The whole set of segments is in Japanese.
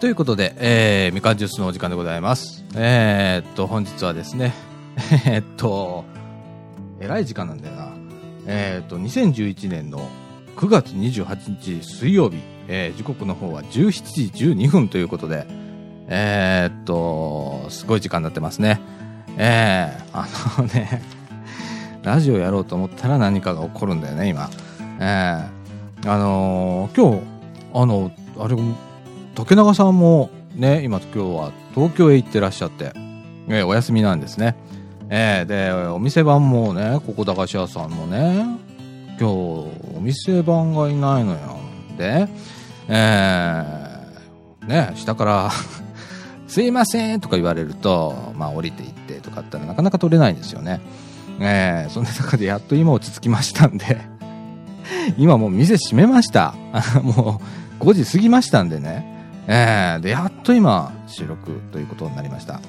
ということで、えー、みかんジュースのお時間でございます。えー、っと、本日はですね、えーっと、えらい時間なんだよな。えー、っと、2011年の9月28日水曜日、えー、時刻の方は17時12分ということで、えー、っと、すごい時間になってますね。えー、あのね、ラジオやろうと思ったら何かが起こるんだよね、今。えー、あのー今日、あの、あれ、竹永さんもね、今今日は東京へ行ってらっしゃって、えーお休みなんですね。えーで、お店番もね、ここ駄菓子屋さんもね、今日お店番がいないのよ。で、えーね、下から、すいませんとか言われると、まあ降りていってとかったらなかなか取れないんですよね。えーそんな中でやっと今落ち着きましたんで、今もう店閉めました。もう5時過ぎましたんでね。えーで、やっと今収録ということになりました。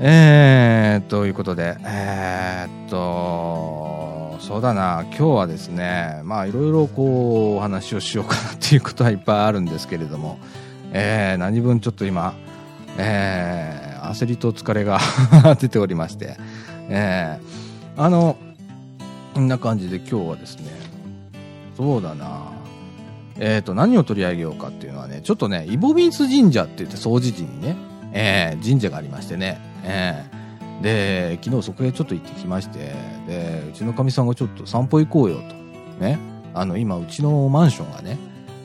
えー、ということで、えーっと、そうだな、今日はですね、まあいろいろこうお話をしようかなっていうことはいっぱいあるんですけれども、えー何分ちょっと今、えー焦りと疲れが 出ておりまして、えーあの、こんな感じで今日はですね、そうだな、えっ、と、何を取り上げようかっていうのはね、ちょっとね、イボビンス神社って言って、総持寺にね、えー神社がありましてね、えーで、昨日そこへちょっと行ってきまして、で、うちのかみさんがちょっと散歩行こうよと。ね。あの、今、うちのマンションがね、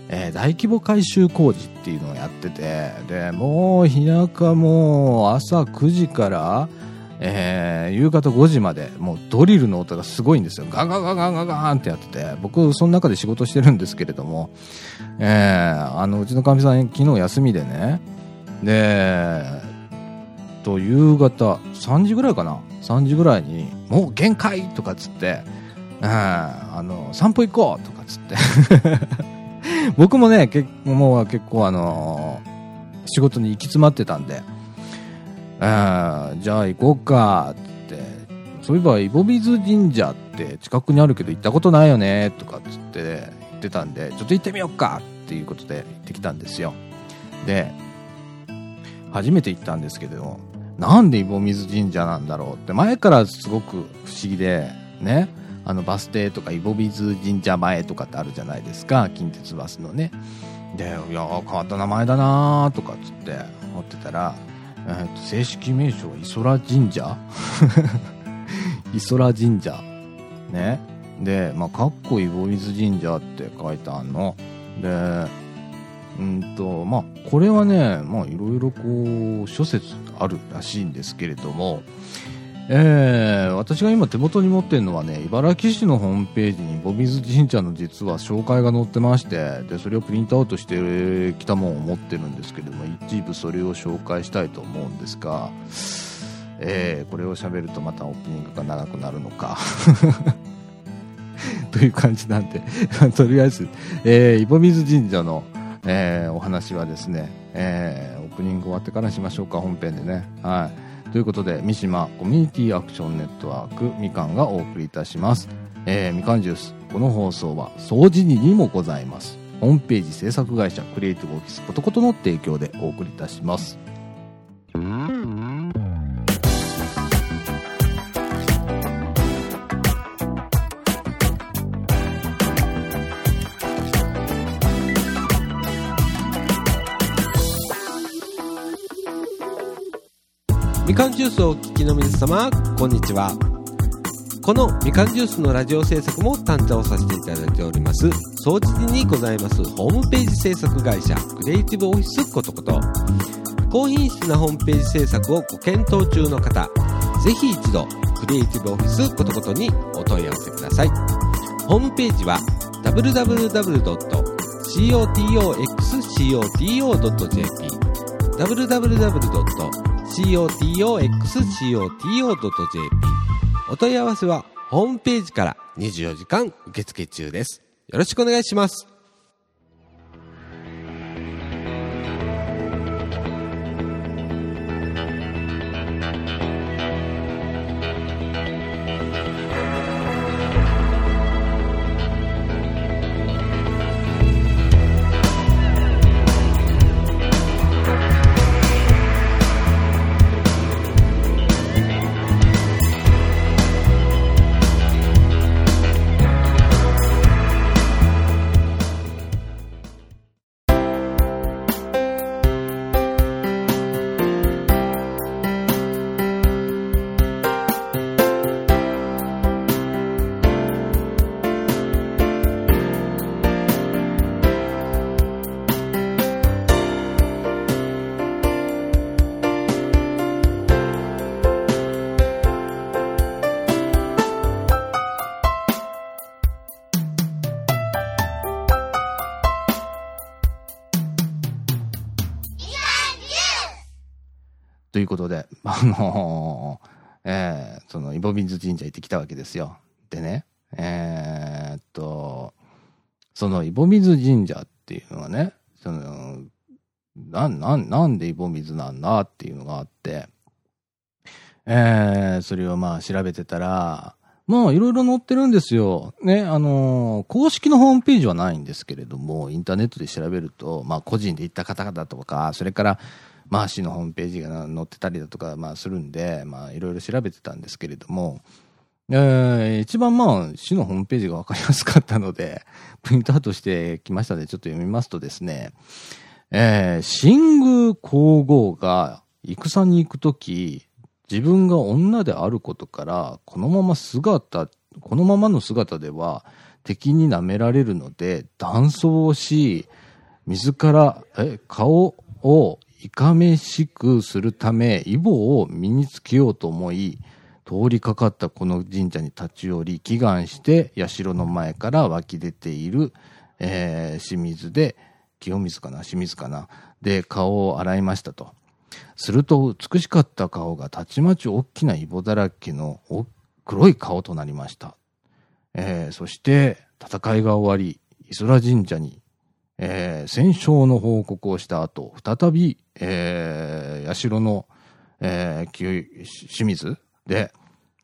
えー大規模改修工事っていうのをやってて、で、もう、日中もう、朝9時から、えー夕方5時まで、もうドリルの音がすごいんですよ。ガンガンガンガンガンガンってやってて、僕、その中で仕事してるんですけれども、えーあの、うちのかみさん、昨日休みでね、で、と夕方3時ぐらいかな3時ぐらいに「もう限界!」とかっつって「うんあの散歩行こう!」とかっつって 僕もね結構もう結構あの仕事に行き詰まってたんで「うんじゃあ行こうか」って。そういえばイボビズ神社って近くにあるけど行ったことないよねとかっつって言ってたんでちょっと行ってみようかっていうことで行ってきたんですよ。で初めて行ったんですけどなんでイボ水神社なんだろうって前からすごく不思議でね。あのバス停とかイボ水神社前とかってあるじゃないですか近鉄バスのね。でいやー変わった名前だなーとかっつって思ってたら、えーと正式名称はイソラ神社？イソラ神社。ね。でまあかっこいいボイズ神社って書いてあんの。でうんとまあこれはねまあいろいろこう諸説あるらしいんですけれどもえー私が今手元に持ってるのはね茨城市のホームページにボビズ神社の実は紹介が載ってましてでそれをプリントアウトしてきたもんを持ってるんですけども一部それを紹介したいと思うんですが、えーこれを喋るとまたオープニングが長くなるのか。という感じなんで とりあえず、えー、イボミズ神社の、えーお話はですね、えーオープニング終わってからしましょうか本編でね。はい。ということで三島コミュニティアクションネットワークみかんがお送りいたします、えーみかんジュースこの放送は掃除ににもございます。ホームページ制作会社クリエイティブオフィスことことの提供でお送りいたします。みかんジュースをお聞きの皆様、こんにちは。このみかんジュースのラジオ制作も担当させていただいております、総知事にございますホームページ制作会社、クリエイティブオフィスことこと。高品質なホームページ制作をご検討中の方、ぜひ一度、クリエイティブオフィスことことにお問い合わせください。ホームページは www.cotoxcoto.jp www. cotoxcoto.jp お問い合わせはホームページから24時間受付中です。よろしくお願いします。あのえー、その、イボビンズ神社行ってきたわけですよ。でね、えー、っと、その、イボ水神社っていうのはね、その、なん、な、なんでイボ水なんだっていうのがあって、えー、それをまあ調べてたら、まあ、いろいろ載ってるんですよ。ね、あのー、公式のホームページはないんですけれども、インターネットで調べると、まあ、個人で行った方々とか、それから、まあ、市のホームページが載ってたりだとか、まあ、するんで、まあ、いろいろ調べてたんですけれども、えー、一番まあ、市のホームページがわかりやすかったので、プリントアウトしてきましたので、ちょっと読みますとですね、えー、新宮皇后が戦に行くとき、自分が女であることから、このまま姿、このままの姿では敵に舐められるので、断層をし、自ら、え、顔をいかめしくするため、イボを身につけようと思い、通りかかったこの神社に立ち寄り、祈願して、社の前から湧き出ている、えー、清水で、清水かな？清水かな？で、顔を洗いましたと。すると美しかった顔がたちまち大きなイボだらけの黒い顔となりました。えー、そして戦いが終わり、イソラ神社に、えー、戦勝の報告をした後、再び、えー、社の、えー、清水で、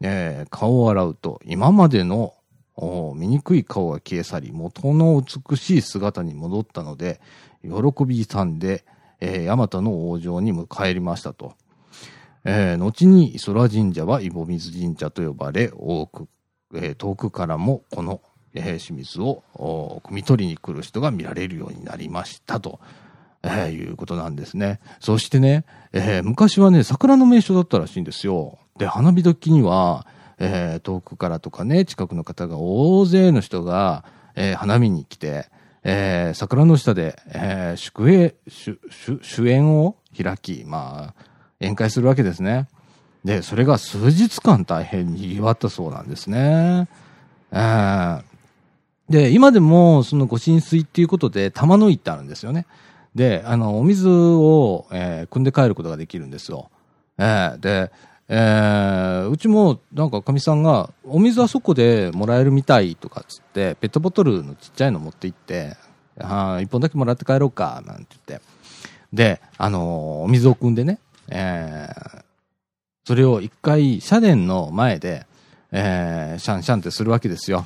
えー、顔を洗うと、今までの醜い顔が消え去り、元の美しい姿に戻ったので、喜び勇んで、えー、ヤマタの王城に迎えりましたと。えー、後に空神社はイボ水神社と呼ばれ、多く、えー、遠くからもこの、え、清水を汲み取りに来る人が見られるようになりましたと。え、いうことなんですね。そしてね、え、昔はね、桜の名所だったらしいんですよ。で、花火時には、え、遠くからとかね、近くの方が大勢の人が、え、花見に来て、え、桜の下で、えー、祝宴、主演を開き、まあ、宴会するわけですね。で、それが数日間大変にぎわったそうなんですね。えー、で、今でも、そのご浸水っていうことで、玉の井ってあるんですよね。で、あの、お水を、えー、汲んで帰ることができるんですよ。えー、で、えー、うちもなんかかみさんがお水はそこでもらえるみたいとかっつってペットボトルのちっちゃいの持って行ってあ1本だけもらって帰ろうかなんて言ってで、あのー、お水を汲んでね、えー、それを一回社殿の前で、えー、シャンシャンってするわけですよ。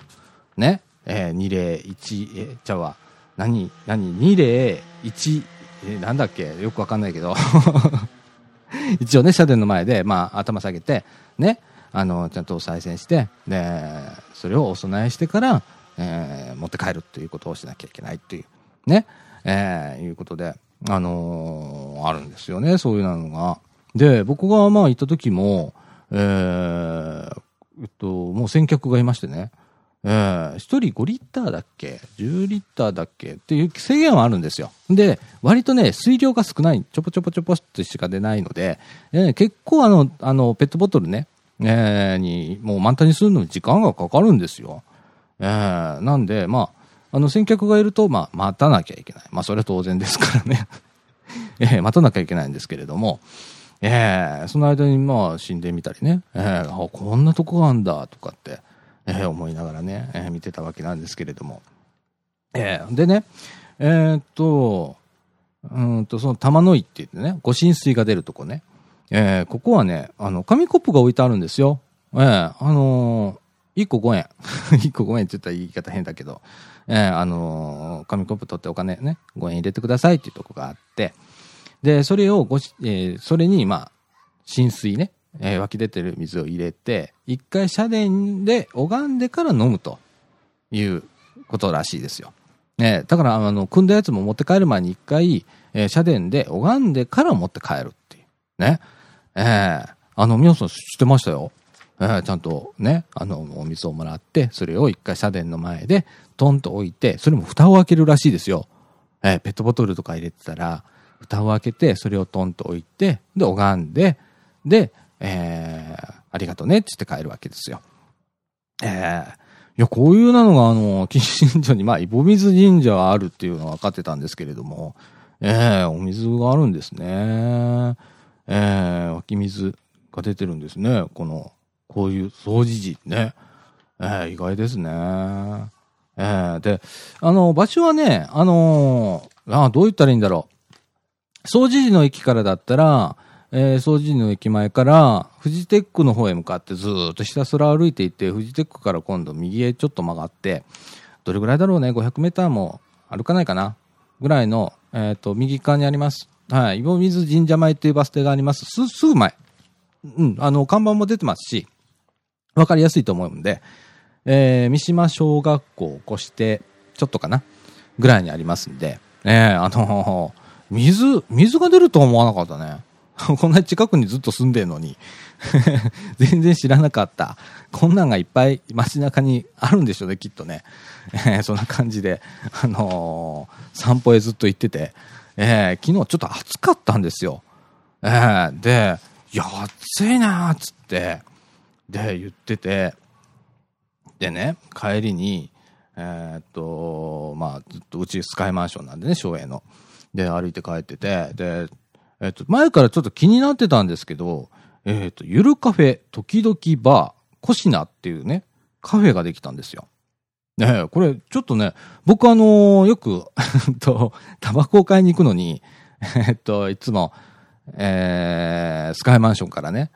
ね。えー、2例1、え、じゃあ何、何、2例1、えー、なんだっけ？よくわかんないけど。一応ね、社殿の前で、まあ、頭下げて、ね、あの、ちゃんとお賽銭して、で、それをお供えしてから、えー、持って帰るっていうことをしなきゃいけないっていう、ね、えー、いうことで、あのー、あるんですよね、そういうのが。で、僕がまあ行った時も、えー、えっと、もう先客がいましてね、えー、1人5リッターだっけ ?10 リッターだっけ？っていう制限はあるんですよ。で、割とね、水量が少ない、ちょぽちょぽちょぽってしか出ないので、えー、結構あの、あの、ペットボトルね、えー、に、もう満タンにするのに時間がかかるんですよ。えー、なんで、まあ、あの、先客がいると、まあ、待たなきゃいけない。まあ、それは当然ですからね。えー、待たなきゃいけないんですけれども、えー、その間にまあ、死んでみたりね、えー、あ、こんなとこがあんだ、とかって、えー、思いながらね、えー、見てたわけなんですけれども。えー、でね、えー、っと、うんと、その玉の井って言ってね、ご浸水が出るとこね。えー、ここはね、あの、紙コップが置いてあるんですよ。えー、あのー、1個5円。1個5円って言ったら言い方変だけど、えー、あのー、紙コップ取ってお金ね、5円入れてくださいっていうとこがあって、で、それをごし、えー、それに、まあ、浸水ね、えー、湧き出てる水を入れて、一回社殿で拝んでから飲むということらしいですよ。えー、だから、あの、組んだやつも持って帰る前に一回、えー、社殿で拝んでから持って帰るっていう。ね。えー、あの、皆さん知ってましたよ。えー、ちゃんとね、あの、お水をもらって、それを一回社殿の前で、トンと置いて、それも蓋を開けるらしいですよ。えー、ペットボトルとか入れてたら、蓋を開けて、それをトンと置いて、で、拝んで、で、えー、ありがとうねって言って帰るわけですよ。えー、いや、こういうなのが、あの、近親所に、まあ、イボ水神社はあるっていうのは分かってたんですけれども、ええー、お水があるんですね。ええー、湧き水が出てるんですね。この、こういう掃除時ね。えー、意外ですね。えー、で、あの、場所はね、あの、あどう言ったらいいんだろう。掃除時の駅からだったら、えー、掃除の駅前から、フジテックの方へ向かってずっとひたすら歩いていって、フジテックから今度右へちょっと曲がって、どれぐらいだろうね、500メーターも歩かないかな、ぐらいの、え、ー、と、右側にあります。はい、岩水神社前っていうバス停があります。す、すぐ前。うん、あの、看板も出てますし、わかりやすいと思うんで、えー、三島小学校を越して、ちょっとかな、ぐらいにありますんで、えー、あのー、水、水が出るとは思わなかったね。こんな近くにずっと住んでるのに 全然知らなかった。こんなんがいっぱい街中にあるんでしょうね、きっとね。えー、そんな感じで、あのー、散歩へずっと行ってて、えー、昨日ちょっと暑かったんですよ。えー、で、いや、暑いなーっつって、で、言ってて、でね、帰りに、えー、っと、まあ、ずっとうちスカイマンションなんでね、省営の。で、歩いて帰ってて、で、えっと、前からちょっと気になってたんですけど、えっと、ゆるカフェ、時々バー、コシナっていうね、カフェができたんですよ。ねこれ、ちょっとね、僕あのー、よく と、タバコを買いに行くのに、えっと、いつも、えー、スカイマンションからね、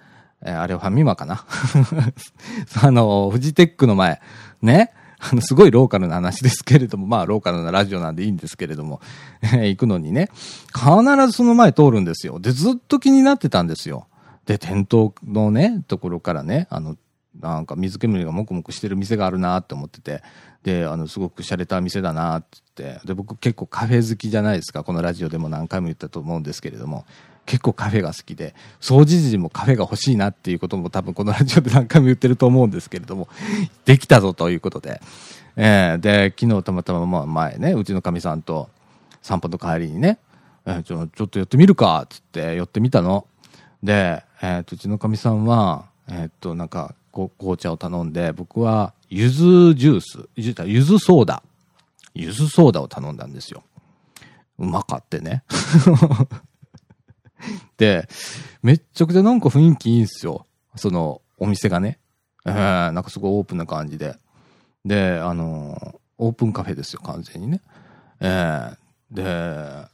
えー、あれはファミマかな？あの、フジテックの前、ね、あの、すごいローカルな話ですけれども、まあ、ローカルなラジオなんでいいんですけれども、行くのにね、必ずその前通るんですよ。で、ずっと気になってたんですよ。で、店頭のね、ところからね、あの、なんか水煙がもくもくしてる店があるなって思ってて、で、あの、すごく洒落た店だなってって、で、僕結構カフェ好きじゃないですか。このラジオでも何回も言ったと思うんですけれども、結構カフェが好きで、掃除時もカフェが欲しいなっていうことも多分このラジオで何回も言ってると思うんですけれども、できたぞということで、えー、で、昨日たまたままあ前ね、うちのかみさんと散歩の帰りにね、えー、ちょちょっと寄ってみるかっつって寄ってみたの。で、えー、うちのかみさんは、えっ、と、なんか、紅茶を頼んで、僕は、ゆずジュース、ゆずソーダ、ゆずソーダを頼んだんですよ。うまかってね。で、めっちゃくちゃなんか雰囲気いいんすよ。その、お店がね。えー、なんかすごいオープンな感じで。で、あの、オープンカフェですよ、完全にね。えー、で、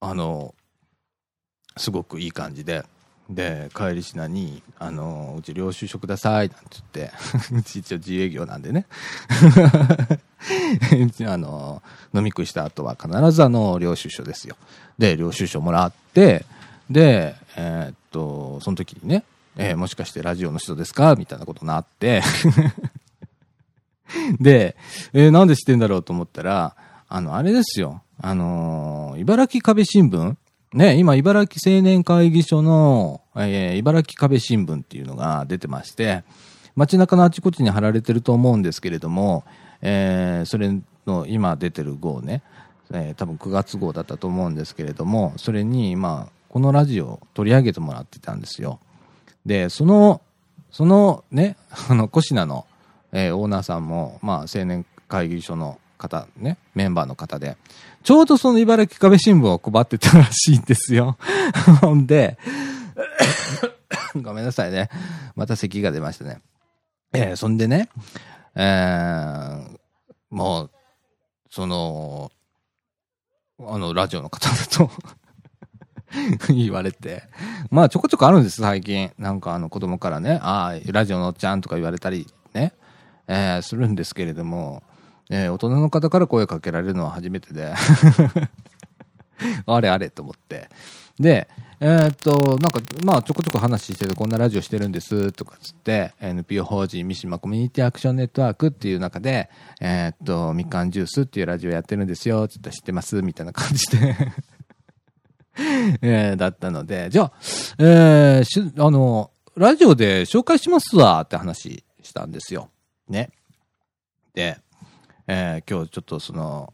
あの、すごくいい感じで。で、帰りしなに、あの、うち領収書ください、なんて言って、うち一応自営業なんでね。あの、飲み食いした後は必ずあの、領収書ですよ。で、領収書もらって、で、えー、っと、その時にね、えー、もしかしてラジオの人ですか？みたいなことになって。で、えー、なんで知ってんだろうと思ったら、あの、あれですよ。あのー、茨城壁新聞？ね、今、茨城青年会議所の、えー、茨城壁新聞っていうのが出てまして、街中のあちこちに貼られてると思うんですけれども、えー、それの今出てる号ね、えー、多分9月号だったと思うんですけれども、それに、まあ、このラジオを取り上げてもらってたんですよ。で、その、そのね、あの、コシナの、えー、オーナーさんも、まあ、青年会議所の方、ね、メンバーの方で、ちょうどその茨城壁新聞を配ってたらしいんですよ。ほ んで、ごめんなさいね。また咳が出ましたね。えー、そんでね、えー、もう、その、あの、ラジオの方だと 言われて。まあ、ちょこちょこあるんです、最近。なんか、あの、子供からね、ああ、ラジオのおっちゃんとか言われたり、ね、えー、するんですけれども、えー、大人の方から声かけられるのは初めてで あれあれと思って。で、えー、っと、なんか、まあ、ちょこちょこ話してて、こんなラジオしてるんです、とかつって、NPO 法人三島コミュニティアクションネットワークっていう中で、えー、っと、みかんジュースっていうラジオやってるんですよ、つって知ってます、みたいな感じで えー、だったので、じゃあ、えー、し、あの、ラジオで紹介しますわって話したんですよ。ね。で、えー、今日ちょっとその、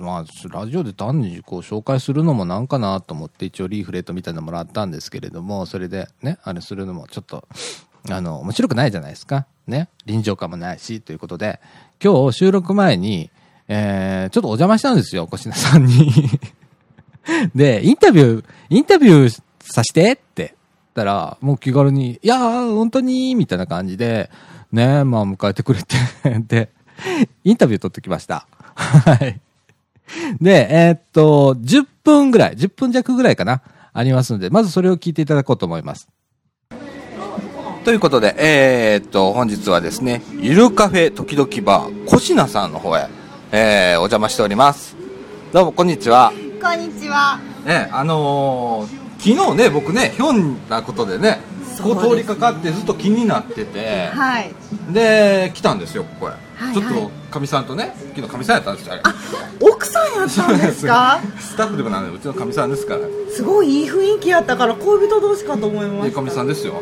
まあ、ラジオで単にこう紹介するのもなんかなと思って一応リーフレットみたいなのもらったんですけれども、それでね、あれするのもちょっと、あの、面白くないじゃないですか。ね。臨場感もないし、ということで、今日収録前に、えー、ちょっとお邪魔したんですよ、小品さんに で、インタビュー、インタビューさしてってったら、もう気軽に、いやー、本当に、みたいな感じで、ね、まあ迎えてくれて、で、インタビュー取ってきました。はい。で、えーっと、10分ぐらい、10分弱ぐらいかな、ありますので、まずそれを聞いていただこうと思います。ということで、えーっと、本日はですね、ゆるカフェ時々バー、コシナさんの方へ、えー、お邪魔しております。どうも、こんにちは。こんにちは。ね、あのー昨日ね、僕ね、ひょんなことでね、こそう通りかかってずっと気になってて、はい。で、来たんですよ、ここへ。はいちょっと、かみさんとね、昨日かみさんやったんですよ、あれ。奥さんやったんですか？スタッフでもなんで、うちのかみさんですから。すごいいい雰囲気やったから恋人同士かと思いまで、しかみさんですよ。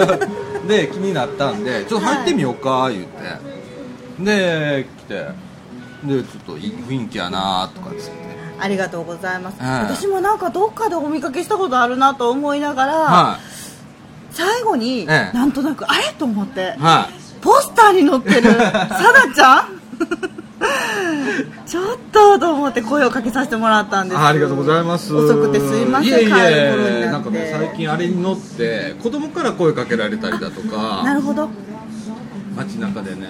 で、気になったんで、ちょっと入ってみようか、言って。で、来て、で、ちょっといい雰囲気やなとかっつって。た。ありがとうございます。はい私もなんかどっかでお見かけしたことあるなと思いながら、は最後に、ええなんとなくあれと思ってい。、はい。ポスターに載ってるさだちゃん？ちょっとと思って声をかけさせてもらったんですあありがとうございます遅くてすいませんいえいえなんかね最近あれに乗って子供から声かけられたりだとかなるほど街中でね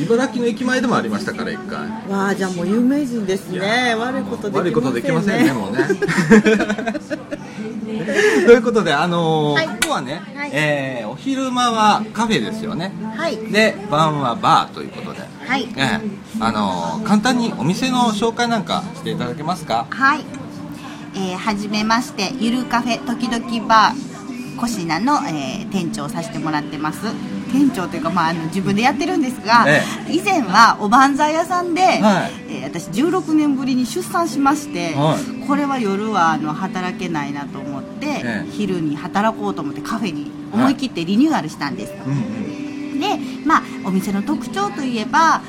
茨城の駅前でもありましたから一回。わあじゃあもう有名人ですね。悪いことできませんね。悪いことできませんねもうね。ということであのーはい。ここはね、はい。えーお昼間はカフェですよね。はい。で晩はバーということで、はい。ええ。あのー簡単にお店の紹介なんかしていただけますか？はい、えー、はじめましてゆるカフェ時々バーコシナの、えー店長をさせてもらってます店長というか、まあ、あの自分でやってるんですが、え以前はおばんざい屋さんで、はい。えー私16年ぶりに出産しまして、はい。これは夜はあの働けないなと思って、ええ。昼に働こうと思ってカフェに思い切ってリニューアルしたんです、うんうん。で、まあ、お店の特徴といえばあ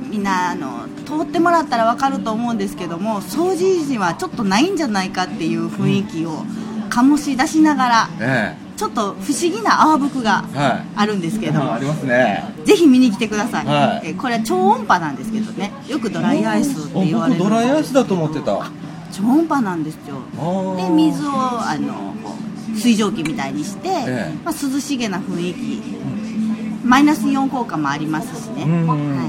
みんなあの通ってもらったら分かると思うんですけども掃除時はちょっとないんじゃないかっていう雰囲気を醸し出しながらえちょっと不思議な泡吹がえはい。あるんですけどありますね。ぜひ見に来てください、はい。えこれは超音波なんですけどね。よくドライアイスって言われる。僕ドライアイスだと思ってた。超音波なんですよ。で水をあの水蒸気みたいにして、ええ。まあ、涼しげな雰囲気マイナスイオン効果もありますしね、うん。は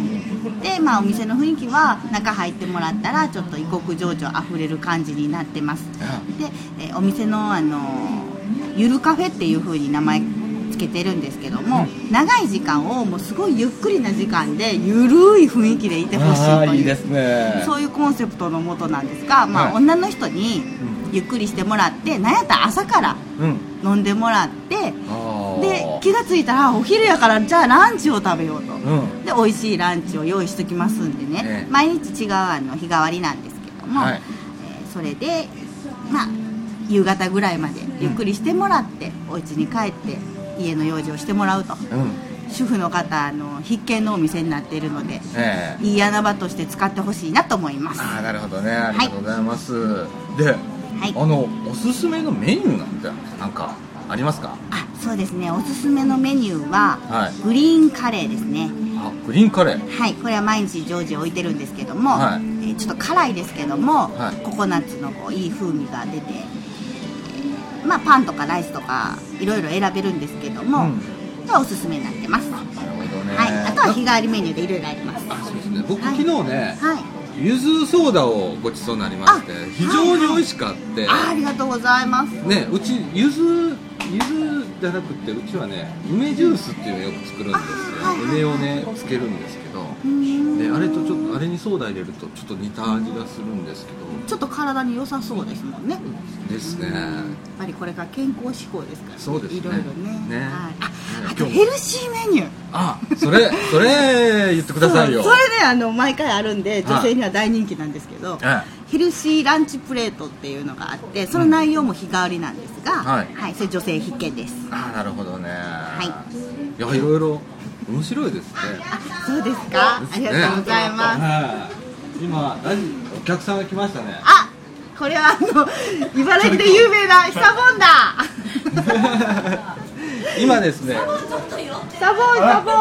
い、で、まあ、お店の雰囲気は中入ってもらったらちょっと異国情緒あふれる感じになってます。で、えーお店の、あのゆるカフェっていう風に名前つけてるんですけども、長い時間をもうすごいゆっくりな時間でゆるい雰囲気でいてほしいというね。そういうコンセプトのもとなんですが、まあはい。女の人にゆっくりしてもらってなんやったら朝からうん。飲んでもらってあーで気がついたらお昼やからじゃあランチを食べようと、うん。で美味しいランチを用意しときますんでね、ええ。毎日違うあの日替わりなんですけども、はい。えーそれでまあ夕方ぐらいまでゆっくりしてもらって、お家に帰って家の用事をしてもらうと。うん。主婦の方あの必見のお店になっているのでええ。いい穴場として使ってほしいなと思います。ああなるほどね。ありがとうございます、で、い。あのおすすめのメニューなんてなんかありますか？あそうですね。おすすめのメニューは、はい。グリーンカレーですね。あグリーンカレー。はい。これは毎日常時置いてるんですけども、はい。えーちょっと辛いですけども、はい。ココナッツのこういい風味が出て、えーまあ、パンとかライスとかいろいろ選べるんですけども、うん。おすすめになってます、はなるほどね、い、あとは日替わりメニューでいろいろあります。あそうですね。僕、はい。昨日ねはい。ゆずソーダをごちそうになりましてあ非常に美味しかって、あありがとうございます。ねうちゆずゆずじゃなくてうちはね梅ジュースっていうのをよく作るんですよ。梅をねつけるんですけどであれとちょっとあれにソーダ入れるとちょっと似た味がするんですけど。ちょっと体に良さそうですもんね。ですね。やっぱりこれから健康志向ですから、そうですね。いろいろね。ね。はい、ああとヘルシーメニュー。あそれそれ言ってくださいよ。それねあの毎回あるんではい。女性には大人気なんですけど、えヘルシーランチプレートっていうのがあってその内容も日替わりなんですが、はい。それ女性必見です。あなるほどね。はい。いやいろいろ面白いですね。あそうですか？ありがとうございます、はい。今ラジお客さんが来ましたね。あこれはあの 茨城で有名なシサボンだ。今ですね。シサボンシサボン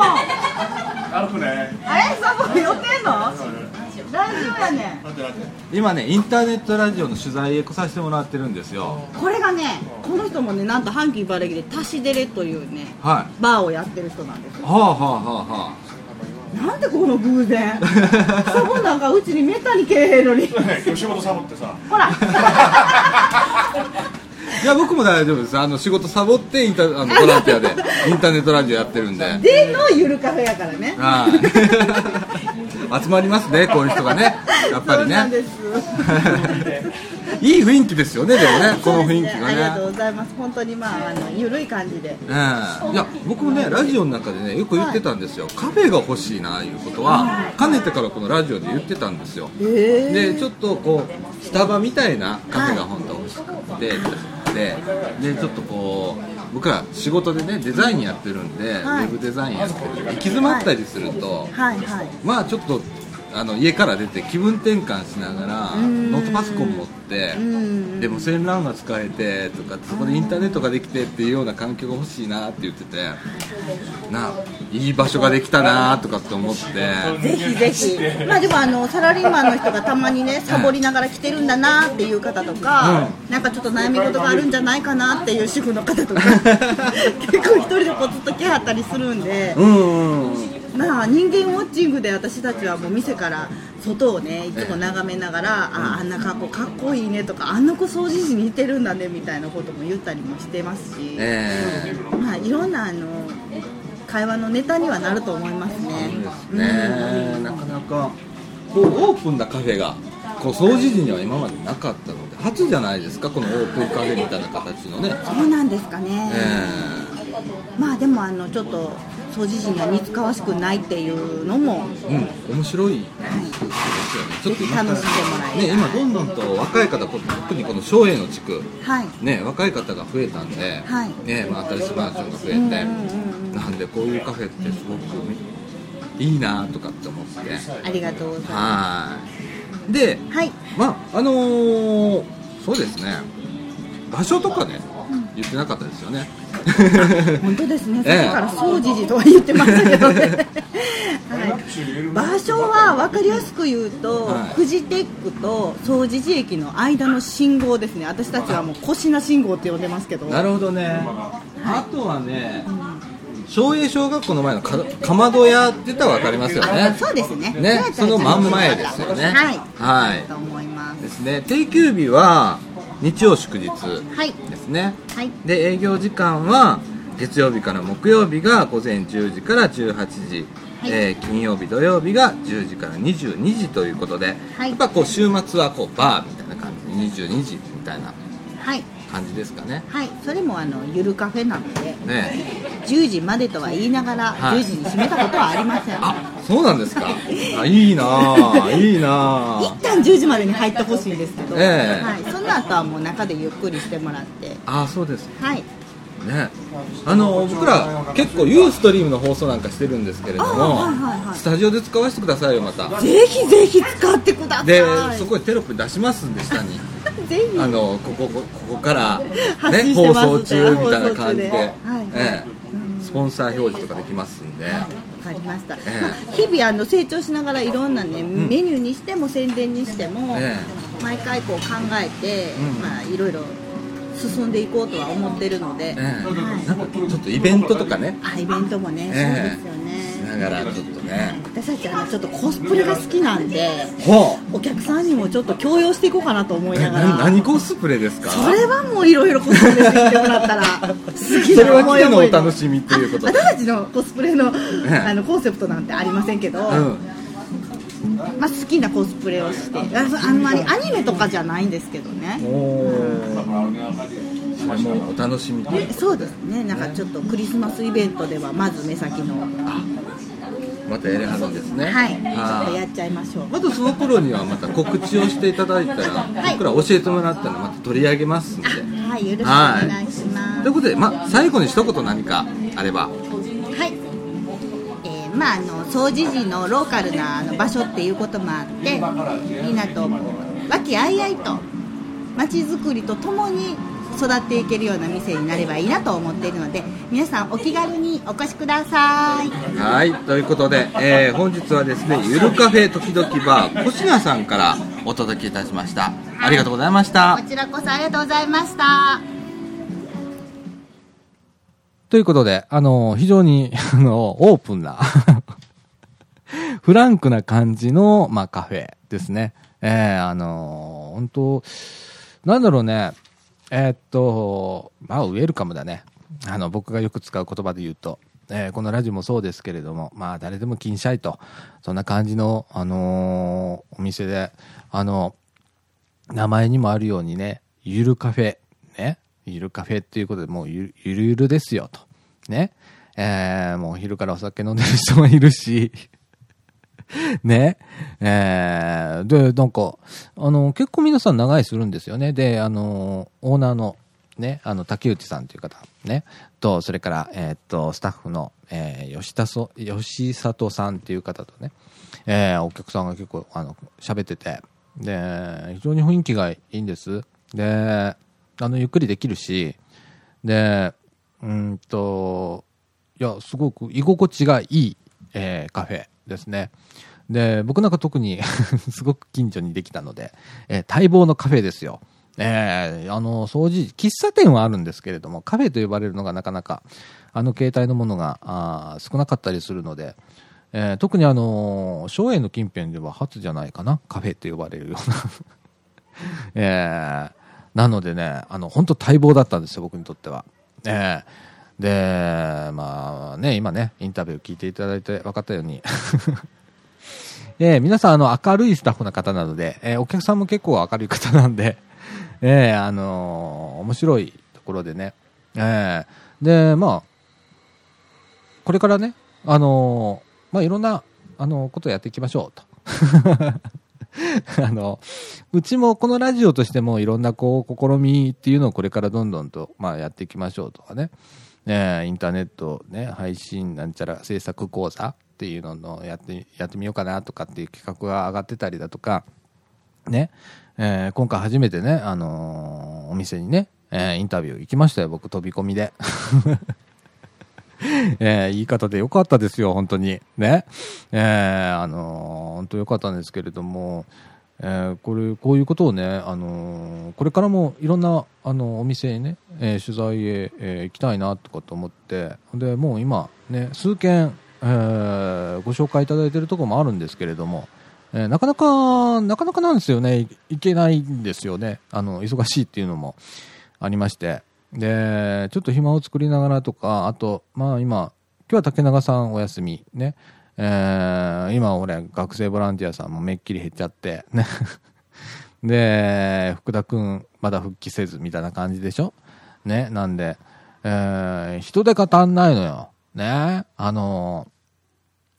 あるね。あれシサボン寄ってんの？大オやね今ねインターネットラジオの取材へ来させてもらってるんですよ。これがねこの人もねなんと阪急茨城でタシデレというねはい。バーをやってる人なんですよ。はあはあはあはなんでこの偶然？そこなんかうちにめったにけえへんのに。仕事サボってさ。ほら。あ いや僕も大丈夫です。あの仕事サボってインタあのボランティアでインターネットラジオやってるんで。でのゆるカフェやからね。はい集まりますねこういう人がね。やっぱりね。す。いい雰囲気ですよねでもねこの雰囲気がありがとうねございます。本当にまああのゆるい感じで。ええいや僕もねラジオの中でねよく言ってたんですよ、カフェが欲しいないうことはかねてからこのラジオで言ってたんですよ。えでちょっとこうスタバみたいなカフェが本当欲しくて、ででちょっとこう僕ら仕事でねデザインやってるんで、はい。ウェブデザインやってる。んで行き詰まったりすると、はい。はい。まあちょっとあの家から出て気分転換しながらん。ノートパソコン持ってん。でも線ランが使えてとかそこでインターネットができてっていうような環境が欲しいなって言っててないい場所ができたなとかって思って。ぜひぜひ。まあでもあのサラリーマンの人がたまにねサボりながら来てるんだなっていう方とか、なんかちょっと悩み事があるんじゃないかなっていう主婦の方とか 結構一人でこうずっと来はったりするんで、うんうんまあ人間ウォッチングで私たちはもう店から外をねいつも眺めながら、ああんな格好かっこいいねとかあんな子掃除時に似てるんだねみたいなことも言ったりもしてますし、ええ。まあいろんなあの会話のネタにはなると思いますね。ね。えなかなかこうオープンなカフェがこう掃除時には今までなかったので初じゃないですかこのオープンカフェみたいな形のね。そうなんですかね。え。まあでもあのちょっと掃除時には似つかわしくないっていうのも、えうん面白いですよね。ちょっと楽しんでもらえねる今どんどんと若い方こ特にこの松栄の地区はい。ね若い方が増えたんで、はい。ねまあ、新しいマンションが増えて、うんうんうんなんでこういうカフェってすごくいいなとかって思って。ありがとうございまはい。ですはい。まああのーそうですね。場所とかね言ってなかったですよね 本当ですね、ええ。さっきから掃除時とは言ってましたけどね、はい、場所は分かりやすく言うと、はい。フジテックと総除寺駅の間の信号ですね。私たちはもう小品信号って呼んでますけど。なるほどね。あとはね松栄小学校の前のかかまど屋って言ったら分かりますよね。そうですね。ね。その真ん前ですよね。はい。はい。と思います。ですね。定休日は日曜祝日はいですね。はい。で営業時間は月曜日から木曜日が午前10時から18時、はい。えー金曜日土曜日が10時から22時ということで、はい。やっぱこう週末はこうバーみたいな感じ。で22時みたいなはい。感じですかね。はい。それもあのゆるカフェなのでね10時までとは言いながらはい。10時に閉めたことはありません、あそうなんですか？あいいなあいいな一あ旦10時までに入ってほしいんですけど、ええ。はい、その後はもう中でゆっくりしてもらって。あそうです。はい。ね。あの僕ら結構ユーストリームの放送なんかしてるんですけれども、あはいはいはい。スタジオで使わせてくださいよまた。ぜひぜひ使ってください。でそこにテロップ出しますんで下に。あのこここここから、発ね、放送中みたいな感じで、はい。ええ。スポンサー表示とかできますんで、わかりました、ええ。まあ日々あの成長しながらいろんなね、メニューにしても宣伝にしても、え毎回こう考えて、うん。まあいろいろ進んでいこうとは思ってるので、ええ。はい。なんかちょっとイベントとかね。あイベントもね、ええ。そうですよね。しながらちょっとね。私たちあのちょっとコスプレが好きなんでほう。お客さんにもちょっと強要していこうかなと思いえながら。な何コスプレですか？それはもういろいろコスプレしてもらったら 好きそれは来てのお楽しみっていうこと私たちのコスプレのええあのコンセプトなんてありませんけど、うん。まあ、好きなコスプレをしてあんまりアニメとかじゃないんですけどねおおそれもお楽しみ。でそうですね。なんかちょっとクリスマスイベントではまず目先の。またやりはるんですね。はい。ちょっあとやっちゃいましょう。またその頃にはまた告知をしていただいたら、はい。僕ら教えてもらったらまた取り上げますんで。あはい。よろしくお願いします。ということで、まあ、最後に一言何かあれば。はい、えーまああの掃除時のローカルなあの場所っていうこともあってみんなと和気あいあいと街づくりとともに育っていけるような店になればいいなと思っているので皆さんお気軽にお越しくださいはい、ということで、えー本日はですね、ゆるカフェ時々バー、小品さんからお届けいたしました。ありがとうございましたこ。ちらこそありがとうございましたということで、あの、非常に、あの、オープンな、フランクな感じの、まあ、カフェですね。えー、あの、本当なんだろうね、えーっと、まあ、ウェルカムだね。あの、僕がよく使う言葉で言うと、えーこのラジオもそうですけれども、まあ、誰でも禁止いと、そんな感じの、あのーお店で、あの、名前にもあるようにね、ゆるカフェ、ね、ゆるカフェっていうことで、もうゆゆるゆるですよと。ね。えー、もう昼からお酒飲んでる人もいるし、ね。えー、で、なんか、あの、結構皆さん長いするんですよね。で、あの、オーナーの、ね、あの、竹内さんという方、ね、と、それから、えーっと、スタッフの、えー吉田そ、吉里さんっていう方とね、えーお客さんが結構、あの、喋ってて、で、非常に雰囲気がいいんです。で、あの、ゆっくりできるし、で、うんと、いや、すごく居心地がいい、えーカフェですね。で、僕なんか特に すごく近所にできたので、えー待望のカフェですよ。えーあの、掃除、喫茶店はあるんですけれども、カフェと呼ばれるのがなかなか、あの形態のものがあ少なかったりするので、えー特にあの、松園の近辺では初じゃないかな、カフェと呼ばれるような。えーなのでね、あの、本当待望だったんですよ、僕にとっては。えーで、まあね、今ね、インタビュー聞いていただいて分かったように、えー皆さん、あの、明るいスタッフな方なので、えーお客さんも結構明るい方なんで、えーあのー面白いところでね、えーで、まあ、これからね、あのーまあ、いろんな、あのことをやっていきましょうと。あの、うちもこのラジオとしてもいろんなこう試みっていうのをこれからどんどんとまあやっていきましょうとかね。ねインターネットね、配信なんちゃら制作講座っていうのをやって、やってみようかなとかっていう企画が上がってたりだとか、ね、えー今回初めてね、あのーお店にね、えーインタビュー行きましたよ、僕飛び込みで。えー言い方でよかったですよ、本当に。ね。えーあのー本当よかったんですけれども、えーこれ、こういうことをね、あのーこれからもいろんな、あの、お店にね、え取材へ、え行きたいな、とかと思って、で、もう今、ね、数件、えご紹介いただいているところもあるんですけれども、えなかなか、なかなかなんですよね、いいけないんですよね。あの、忙しいっていうのもありまして。で、ちょっと暇を作りながらとか、あと、まあ今、今日は竹永さんお休み、ね。えー今俺、学生ボランティアさんもめっきり減っちゃって、ね。で、福田くん、まだ復帰せず、みたいな感じでしょ？ね。なんで、えー人手が足んないのよ。ね。あの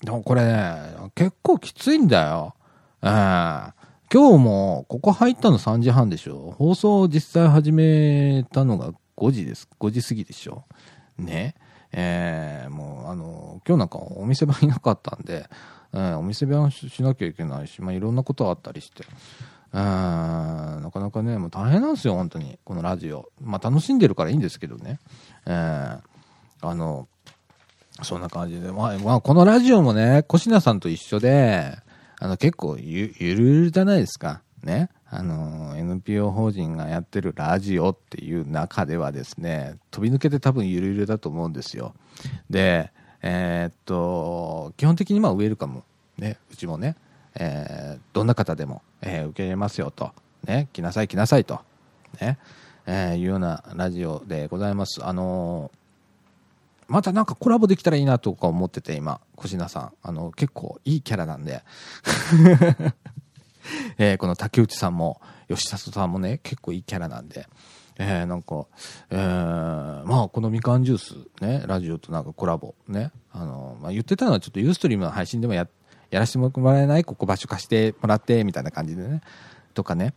でもこれね、結構きついんだよ。えー今日も、ここ入ったの3時半でしょ？放送実際始めたのが5時です。5時過ぎでしょ？ね。えーもう、あの、今日なんかお店番いなかったんで、えーお店番ししなきゃいけないし、まあ、いろんなことあったりして、えーなかなかね、もう大変なんですよ、本当に。このラジオ。まあ、楽しんでるからいいんですけどね。えーあの、そんな感じで。まあ、まあ、このラジオもね、小品さんと一緒で、あの、結構ゆ、ゆるゆるじゃないですか。ね。あの、NPO 法人がやってるラジオっていう中ではですね、飛び抜けて多分ゆるゆるだと思うんですよ。で、えーっと、基本的にまあ、ウェルカム。ね、うちもね、えーどんな方でも、えー受け入れますよと。ね、来なさい来なさいと。ね、えいうようなラジオでございます。あのまたなんかコラボできたらいいなとか思ってて、今、小品さん。あの、結構いいキャラなんで。えーこの竹内さんも、吉里さんもね、結構いいキャラなんで。えーなんか、えーまあ、このみかんジュース、ね、ラジオとなんかコラボ、ね。あの、まあ、言ってたのはちょっとユーストリームの配信でもや、やらせてもらえないここ場所貸してもらって、みたいな感じでね。とかね。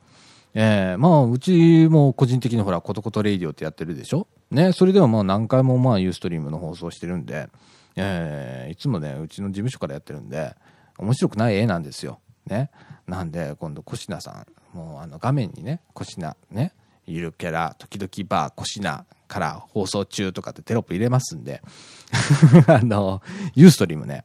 えーまあ、うちも個人的にほら、コトコトレイディオってやってるでしょ？ね、それではまあ何回もまあ、ユーストリームの放送してるんで、えーいつもね、うちの事務所からやってるんで、面白くない絵なんですよ。ね。なんで、今度、コシナさん、もうあの画面にね、コシナ、ね、ゆるキャラ、時々バー、コシナから放送中とかってテロップ入れますんで、あの、ユーストリームね、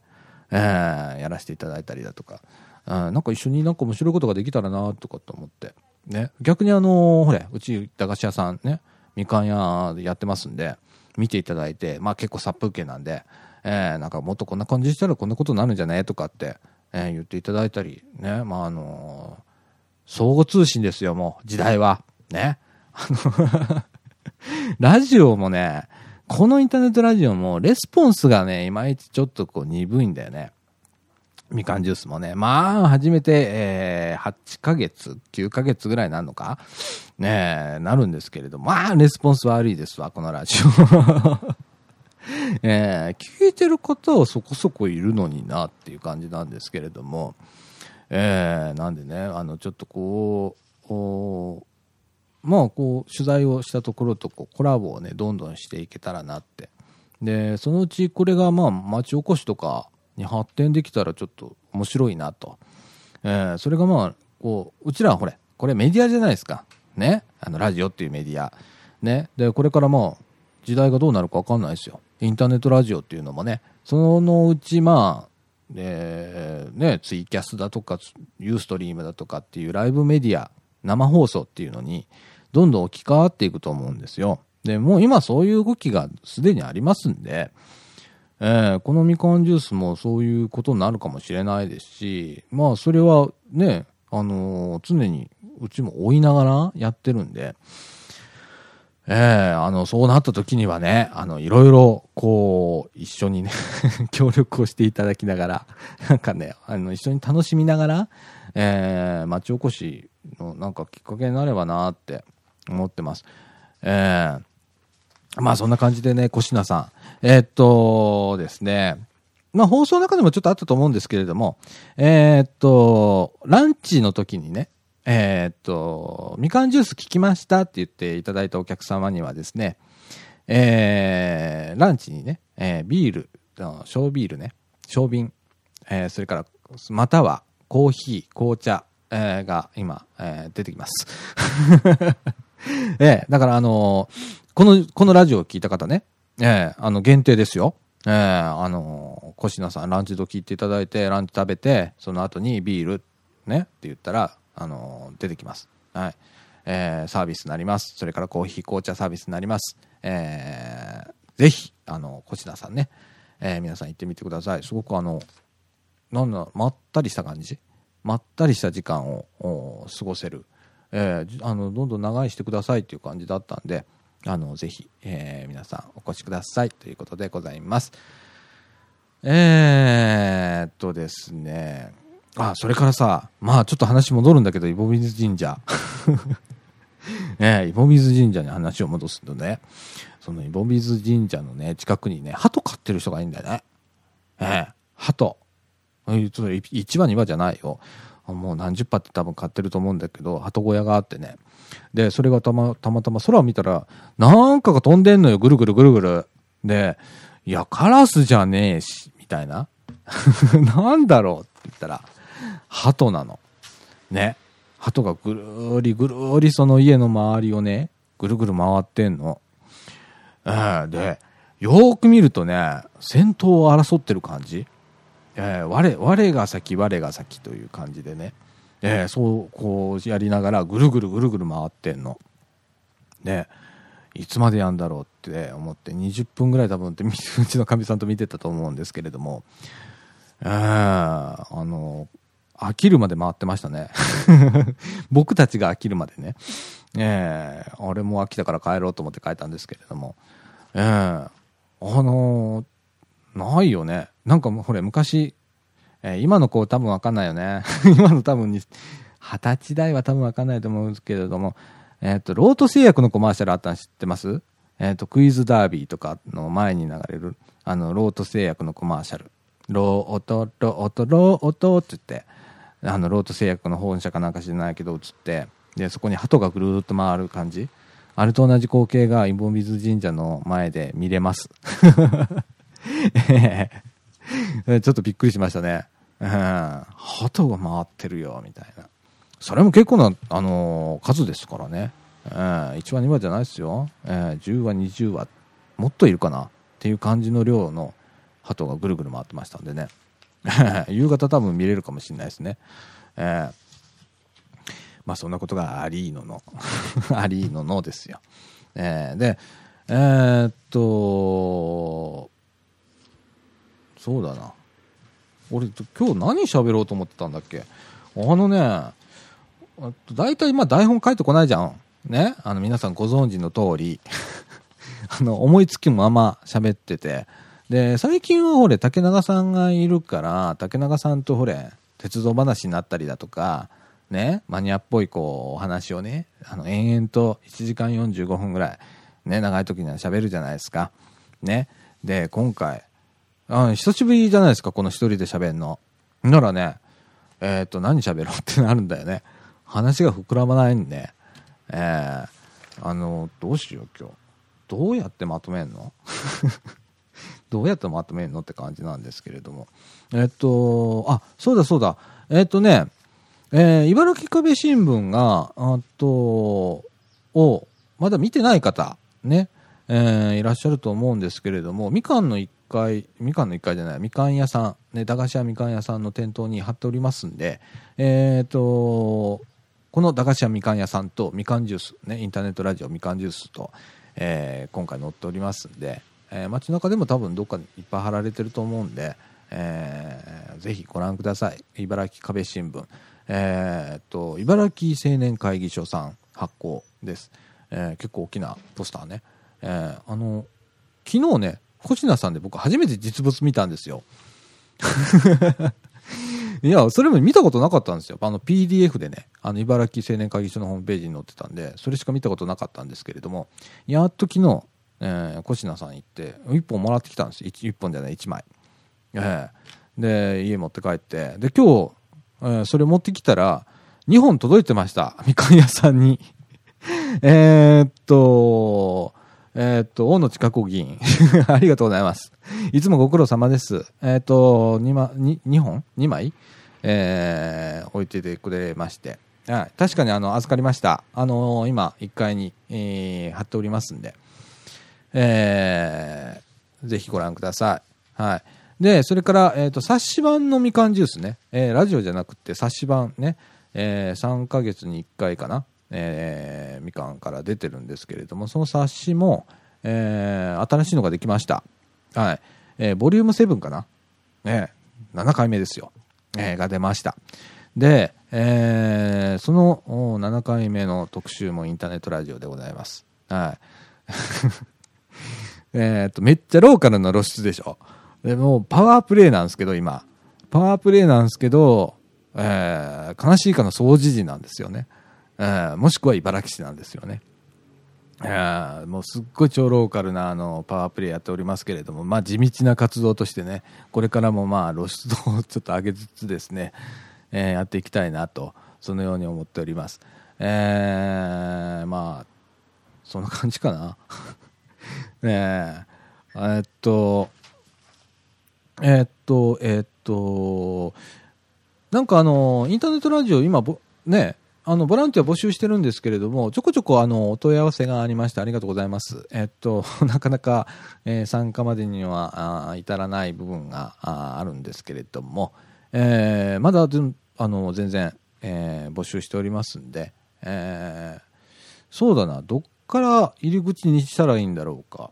えー、やらせていただいたりだとか、うん、なんか一緒になんか面白いことができたらなとかと思って。ね。逆にあのほれ、うち駄菓子屋さんね、みかん屋でやってますんで、見ていただいて、まあ結構殺風景なんで、えー、なんかもっとこんな感じしたらこんなことになるんじゃねとかって、えー、言っていただいたり、ね。まああの相互通信ですよ、もう、時代は。ね。あの ラジオもね、このインターネットラジオも、レスポンスがね、いまいちちょっとこう鈍いんだよね。みかんジュースもね。まあ、初めて、えー、8ヶ月、9ヶ月ぐらいなるのか？ねなるんですけれども、まあ、レスポンス悪いですわ、このラジオ。えー、聞いてる方はそこそこいるのになっていう感じなんですけれども、えー、なんでね、あの、ちょっとこう、まあ、こう、取材をしたところとこうコラボをね、どんどんしていけたらなって。で、そのうちこれがまあ、町おこしとか、に発展できたらちょっと面白いなと。えー、それがまあ、こう、うちらはこれ、これメディアじゃないですか。ね？あの、ラジオっていうメディア。ね？で、これからまあ、時代がどうなるかわかんないですよ。インターネットラジオっていうのもね、そのうちまあ、えー、ね、ツイキャスだとか、ユーストリームだとかっていうライブメディア、生放送っていうのに、どんどん置き換わっていくと思うんですよ。で、もう今そういう動きがすでにありますんで、えー、このみかんジュースもそういうことになるかもしれないですし、まあそれはね、あのー、常にうちも追いながらやってるんで、ええー、あの、そうなった時にはね、あの、いろいろ、こう、一緒にね 協力をしていただきながら、なんかね、あの、一緒に楽しみながら、えー、町おこしのなんかきっかけになればなって思ってます。ええー、まあそんな感じでね、小品さん、え、っとですね、まあ放送の中でもちょっとあったと思うんですけれども、え、っと、ランチの時にね、えー、っと、みかんジュース聞きましたって言っていただいたお客様にはですね、えー、ランチにね、えー、ビール、小ビールね、小瓶、えー、それから、またはコーヒー、紅茶、えー、が今、えー、出てきます。えー、だからあのー、この、このラジオを聞いた方ね、ええあの、限定ですよ。ええあの、コシナさん、ランチ時行っていただいて、ランチ食べて、その後にビール、ね、って言ったら、あの、出てきます。はい。えー、サービスになります。それからコーヒー、紅茶サービスになります。えー、ぜひ、あの、コシナさんね、えー、皆さん行ってみてください。すごくあの、なんだ、まったりした感じ？まったりした時間を過ごせる。えー、あの、どんどん長いしてくださいっていう感じだったんで、あの、ぜひ、えー、皆さんお越しくださいということでございます。えー、っとですね、あ、それからさ、まあちょっと話戻るんだけど、イボミズ神社。ねイボミズ神社に話を戻すとね、そのイボミズ神社のね、近くにね、鳩飼ってる人がいいんだよね。ええ鳩。1羽2羽じゃないよ。もう何十羽って多分飼ってると思うんだけど、鳩小屋があってね。で、それがたまたまたま空を見たら、なんかが飛んでんのよ、ぐるぐるぐるぐる。で、いや、カラスじゃねえし、みたいな。なんだろうって言ったら、鳩なの。ね。鳩がぐるーりぐるーりその家の周りをね、ぐるぐる回ってんの。えー、で、よーく見るとね、戦闘を争ってる感じ。えー、我、我が先、我が先という感じでね。えー、そうこうやりながらぐるぐるぐるぐる回ってんの。でいつまでやんだろうって思って20分ぐらい多分って うちのかみさんと見てたと思うんですけれども、えー、あの飽きるまで回ってましたね。僕たちが飽きるまでね、ええー、俺も飽きたから帰ろうと思って帰ったんですけれども、えー、あのー、ないよね。なんかもうほれ昔えー、今の子多分わかんないよね。今の多分に、二十歳代は多分わかんないと思うんですけれども、えっ、と、ロート製薬のコマーシャルあったの知ってます？えっ、と、クイズダービーとかの前に流れる、あの、ロート製薬のコマーシャル。ロート、ロート、ロートって言って、あの、ロート製薬の本社かなんか知らないけど映って、で、そこに鳩がぐるっと回る感じ。あれと同じ光景がイボミズ神社の前で見れます。ちょっとびっくりしましたね。うん、鳩が回ってるよ、みたいな。それも結構な、あのー、数ですからね。えー、1話2話じゃないですよ、えー、10話20話もっといるかなっていう感じの量の鳩がぐるぐる回ってましたんでね 夕方多分見れるかもしれないですね、えー、まあそんなことがありーのの。ありーののですよ、えー、でえー、っとそうだな。俺今日何喋ろうと思ってたんだっけ？あのね大体まあ台本書いてこないじゃん。ね？あの皆さんご存知の通り。あの思いつきもまま喋ってて。で最近はほれ竹永さんがいるから竹永さんとほれ鉄道話になったりだとかねマニアっぽいこうお話をねあの延々と1時間45分ぐらいね長い時には喋るじゃないですか。ね。で今回あ久しぶりじゃないですかこの一人で喋るの。ならねえっ、と何喋ろうってなるんだよね。話が膨らまないんで。えー、あのどうしよう今日。どうやってまとめんの？どうやってまとめんのって感じなんですけれども。えっとあそうだそうだ。えっとねえー、茨城壁新聞があとをまだ見てない方ね、えー、いらっしゃると思うんですけれどもみかんの1階みかんの1階じゃないみかん屋さん、ね、駄菓子屋みかん屋さんの店頭に貼っておりますんでえっ、とこの駄菓子屋みかん屋さんとみかんジュース、ね、インターネットラジオみかんジュースと、えー、今回載っておりますんで、えー、街中でも多分どっかにいっぱい貼られてると思うんで、えー、ぜひご覧ください。茨城壁新聞、えー、っと茨城青年会議所さん発行です、えー、結構大きなポスターね、えー、あの昨日ね星名さんで僕初めて実物見たんですよ。いや、それも見たことなかったんですよ。あの PDF でね、あの茨城青年会議所のホームページに載ってたんで、それしか見たことなかったんですけれども、やっと昨日、えー、小品さん行って、1本もらってきたんです 1, 1本じゃない、1枚。えー、で、家持って帰って、で、今日、えー、それ持ってきたら、2本届いてました。みかん屋さんに。えっと、え、っと、大野近子議員。ありがとうございます。いつもご苦労様です。えー、っと、2, ま、2, 2本 ?2 枚？えー、置いててくれまして。はい、確かにあの預かりました。あのー、今、1階に、えー、貼っておりますんで、えー、ぜひご覧ください。はい。で、それから、えっ、ー、と、冊子版のみかんジュースね、えー、ラジオじゃなくて冊子版ね、えー、3ヶ月に1回かな、えー、みかんから出てるんですけれども、その冊子も、えー、新しいのができました。はい。えー、ボリューム7かなね、7回目ですよ。えー、が出ました。で、えー、その7回目の特集もインターネットラジオでございます。はい。えっと、めっちゃローカルの露出でしょ。でもパワープレイなんですけど、今。パワープレイなんですけど、えー、悲しいかの掃除時なんですよね。えー、もしくは茨城市なんですよね。えー、もうすっごい超ローカルなあのパワープレイやっておりますけれども、まあ、地道な活動としてね、これからもまあ露出度をちょっと上げつつですね、えー、やっていきたいなと、そのように思っております。えー、まあ、そんな感じかな。ええっと、え、っと、え、っと、なんかあの、インターネットラジオ今ね、あの、ボランティア募集してるんですけれども、ちょこちょこあの、お問い合わせがありましてありがとうございます。えっと、なかなか、えー、参加までにはあ至らない部分がああるんですけれども、えー、まだあの全然、えー、募集しておりますんで、えー、そうだな、どっから入り口にしたらいいんだろうか？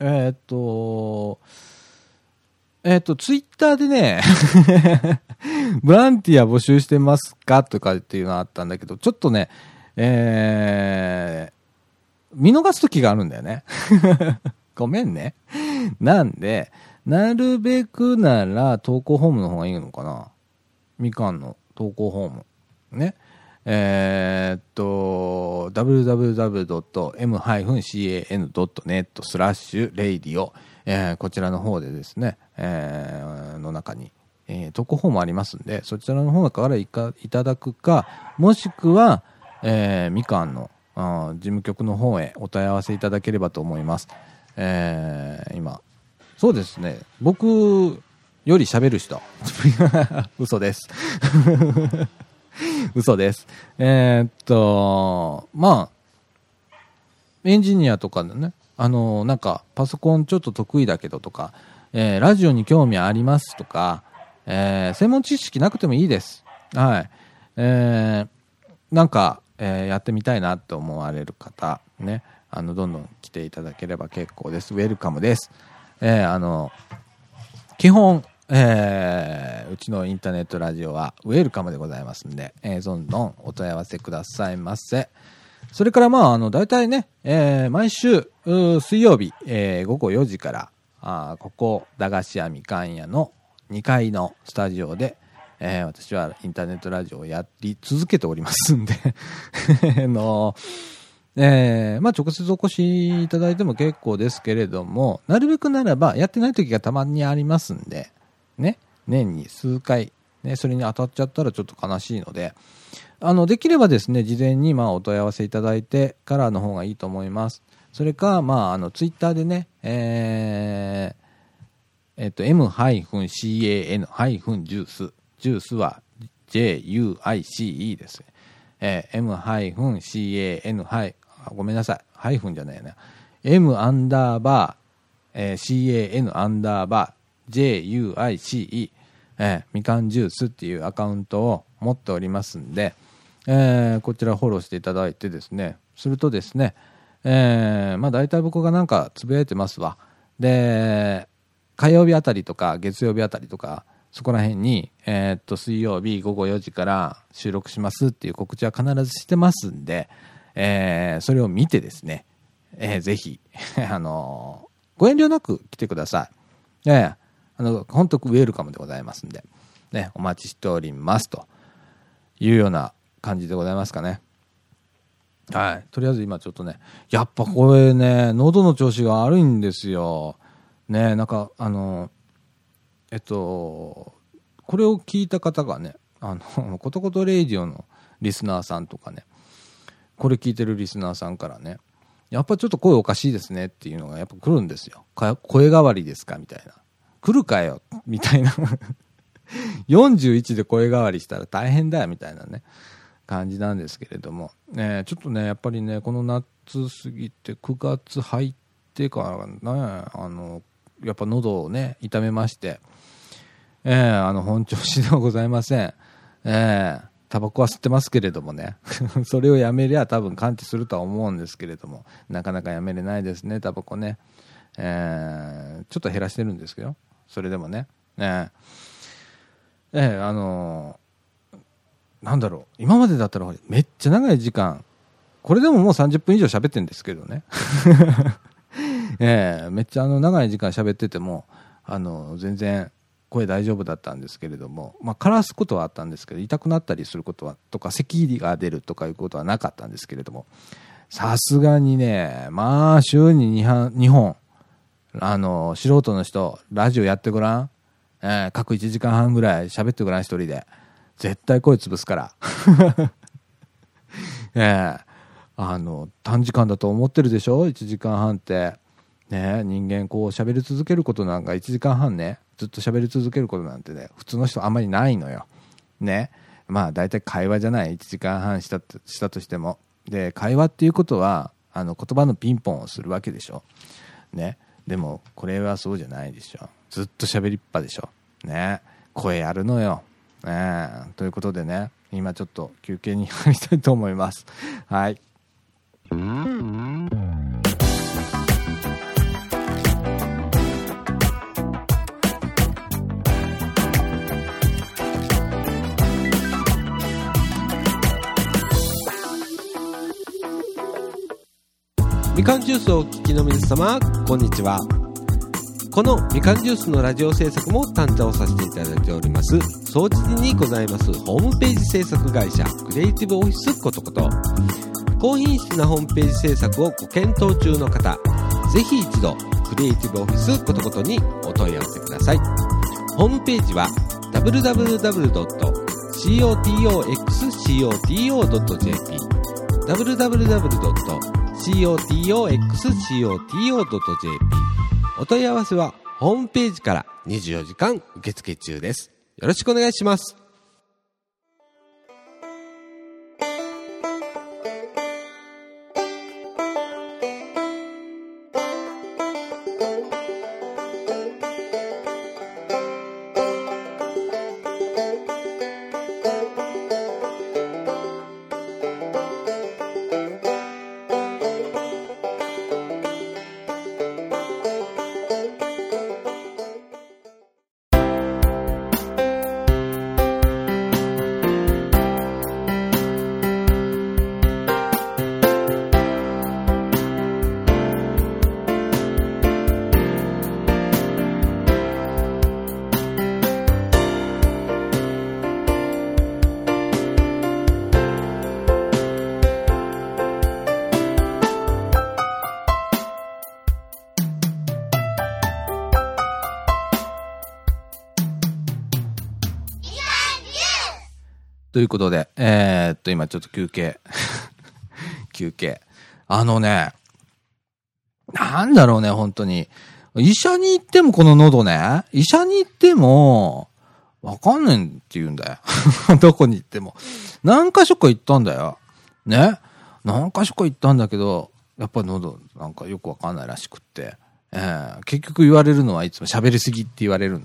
えー、っと、えっ、と、ツイッターでね ボランティア募集してますかとかっていうのあったんだけど、ちょっとね、えー、見逃す時があるんだよね。ごめんね。なんで、なるべくなら投稿フォームの方がいいのかなみかんの投稿フォーム。ね。え、っと、www.m-can.net スラッシュ radio、えー、こちらの方でですね、えー、の中に、えー、投稿フォームありますんで、そちらの方からいかいただくか、もしくは、えー、みかんのあ事務局の方へお問い合わせいただければと思います。えー、今、そうですね、僕より喋る人。嘘です。嘘です。えー、っと、まあ、エンジニアとかでね、あの、なんか、パソコンちょっと得意だけどとか、えーラジオに興味ありますとか、えー専門知識なくてもいいです。はい。えーなんか、えやってみたいなと思われる方、ね、あの、どんどん来ていただければ結構です。ウェルカムです。えあの、基本、えーうちのインターネットラジオはウェルカムでございますんで、えーどんどんお問い合わせくださいませ。それからまあ、あの、大体ね、えー毎週、水曜日、えー午後4時から、あここ、駄菓子屋みかん屋の2階のスタジオで、えー私はインターネットラジオをやり続けておりますんで、の、えーまあ直接お越しいただいても結構ですけれども、なるべくならばやってない時がたまにありますんで、ね、年に数回、ね、それに当たっちゃったらちょっと悲しいので、あの、できればですね、事前にまあお問い合わせいただいてからの方がいいと思います。それか、まあ、あの、ツイッターでね、えーえっと、m-can-juice。ジュースは j-u-i-c-e です。えー m-can- あごめんなさい。ハイフンじゃないよね。m アンダーバー、えー can アンダーバー j-u-i-c-e、えーみかんジュースっていうアカウントを持っておりますんで、えーこちらフォローしていただいてですね、するとですね、えーまあ大体僕がなんかつぶやいてますわ。で、火曜日あたりとか月曜日あたりとか、そこら辺に、えーっと、水曜日午後4時から収録しますっていう告知は必ずしてますんで、えーそれを見てですね、えーぜひ、あのーご遠慮なく来てください。ええあの、本当ウェルカムでございますんで、ね、お待ちしておりますというような感じでございますかね。はい。とりあえず今ちょっとね、やっぱこれね、喉の調子が悪いんですよ。ね、なんか、あの、えっと、これを聞いた方がね、あの、ことことレイディオのリスナーさんとかね、これ聞いてるリスナーさんからね、やっぱちょっと声おかしいですねっていうのがやっぱ来るんですよ。声変わりですかみたいな。来るかよみたいな。41で声変わりしたら大変だよみたいなね、感じなんですけれども。ねちょっとね、やっぱりね、この夏過ぎて9月入ってからね、あの、やっぱ喉をね、痛めまして、ええあの、本調子ではございません。ええタバコは吸ってますけれどもね。それをやめりゃ多分完治するとは思うんですけれども、なかなかやめれないですね、タバコね。ええちょっと減らしてるんですけど、それでもね。ええええあのなんだろう、今までだったらめっちゃ長い時間、これでももう30分以上喋ってるんですけどね。ええめっちゃあの長い時間喋ってても、あの、全然声大丈夫だったんですけれども、まあ、枯らすことはあったんですけど、痛くなったりすることは、とか、咳が出るとかいうことはなかったんですけれども、さすがにね、まあ、週に2、2本、あの、素人の人、ラジオやってごらん。えー各1時間半ぐらい喋ってごらん、一人で。絶対声潰すから。ええあの、短時間だと思ってるでしょ ?1 時間半って。ね人間こう喋り続けることなんか1時間半ね、ずっと喋り続けることなんてね、普通の人あんまりないのよ。ね。まあ大体会話じゃない、1時間半したしたとしても。で、会話っていうことは、あの言葉のピンポンをするわけでしょ？ね。でも、これはそうじゃないでしょ。ずっと喋りっぱでしょ。ね。声やるのよ。ねということでね、今ちょっと休憩に入りたいと思います。はい。かんジュースをお聞きの皆様、こんにちは。このみかんジュースのラジオ制作も担当させていただいております、総知事にございますホームページ制作会社、クリエイティブオフィスことこと。高品質なホームページ制作をご検討中の方、ぜひ一度、クリエイティブオフィスことことにお問い合わせください。ホームページは www.cotoxcoto.jp www. cotoxcoto.jp お問い合わせはホームページから24時間受付中です。よろしくお願いします。ということで、えー、っと、今ちょっと休憩。休憩。あのね、なんだろうね、本当に。医者に行ってもこの喉ね、医者に行っても、わかんないって言うんだよ。どこに行っても。何箇所か行ったんだよ。ね？何箇所か行ったんだけど、やっぱ喉なんかよくわかんないらしくって。えー、結局言われるのはいつも喋りすぎって言われる。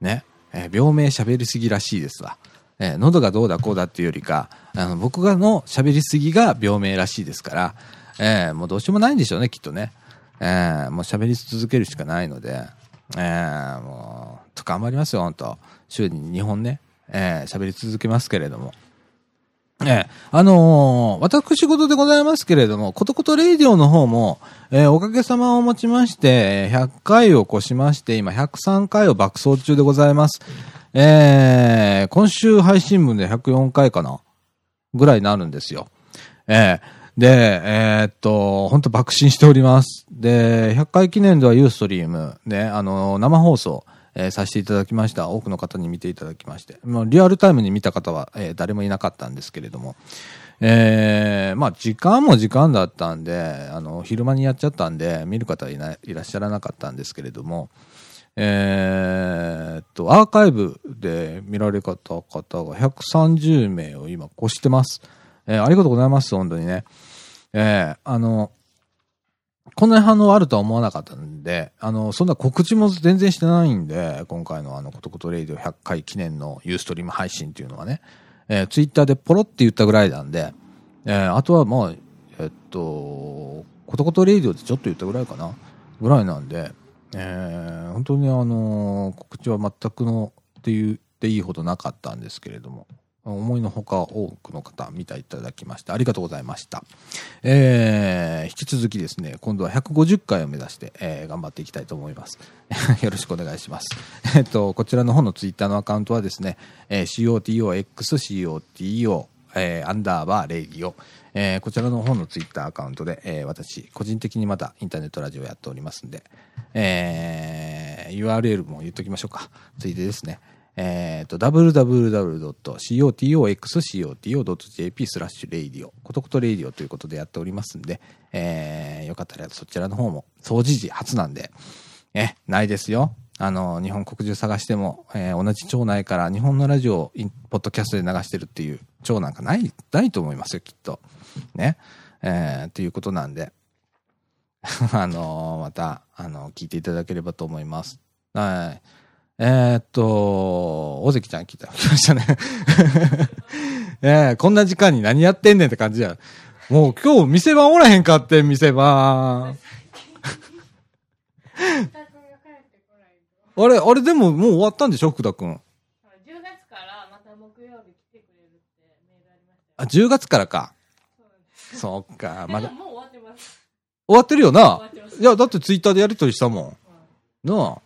ね？えー、病名喋りすぎらしいですわ。えー、喉がどうだこうだっていうよりか、あの、僕がの喋りすぎが病名らしいですから、えー、もうどうしようもないんでしょうね、きっとね。えー、もう喋り続けるしかないので、えー、もう、と頑張りますよ、本当週に2本ね、えー、喋り続けますけれども。ええ、あのー、私事でございますけれども、ことことレイディオの方も、えー、おかげさまをもちまして、100回を越しまして、今103回を爆走中でございます。えー、今週配信分で104回かなぐらいになるんですよ。ええで、えー、っと、本当爆心しております。で、100回記念ではユーストリーム、ね、あの、生放送、えー、させていただきました。多くの方に見ていただきまして。まあ、リアルタイムに見た方は、えー、誰もいなかったんですけれども。えー、まあ、時間も時間だったんで、あの、昼間にやっちゃったんで、見る方はいないいらっしゃらなかったんですけれども、えー、っと、アーカイブで見られた方が130名を今越してます。えー、ありがとうございます、本当にね。えー、あの、こんなに反応あるとは思わなかったんで、あの、そんな告知も全然してないんで、今回のあの、ことことレイディオ100回記念のユーストリーム配信っていうのはね、えー、ツイッターでポロって言ったぐらいなんで、えー、あとはまあ、えっと、ことことレイディオってちょっと言ったぐらいかな、ぐらいなんで、えー、本当にあの告知は全くのって言っていいほどなかったんですけれども、思いのほか多くの方見ていただきましてありがとうございました。えー、引き続きですね、今度は150回を目指して、えー、頑張っていきたいと思います。よろしくお願いします。えっと、こちらの方のツイッターのアカウントはですね、えー、COTOX、COTO、えー、アンダーバーレイディオ、えー、こちらの方のツイッターアカウントで、えー、私、個人的にまたインターネットラジオやっておりますんで、えー、URL も言っときましょうか。ついでですね。えっ、ー、と、www.cotoxcoto.jp スラッシュ radio、ことことレイディオということでやっておりますんで、えー、よかったらそちらの方も、掃除時初なんで、え、ないですよ。あの、日本国中探しても、えー、同じ町内から2本のラジオをポッドキャストで流してるっていう町なんかない、ないと思いますよ、きっと。ね。えー、ということなんで、あのー、また、あのー、聞いていただければと思います。はい。えー、っと、大関ちゃん来た、来ましたね。えー、こんな時間に何やってんねんって感じや。もう今日店番おらへんかって、店番。あれ、あれでももう終わったんでしょ、福田くん。10月からまた木曜日来てくれるってメールありましたあ、10月からか。そっか、まだ。もう終わってます。終わってるよな。いや、だってツイッターでやりとりしたもん。うん、なあ。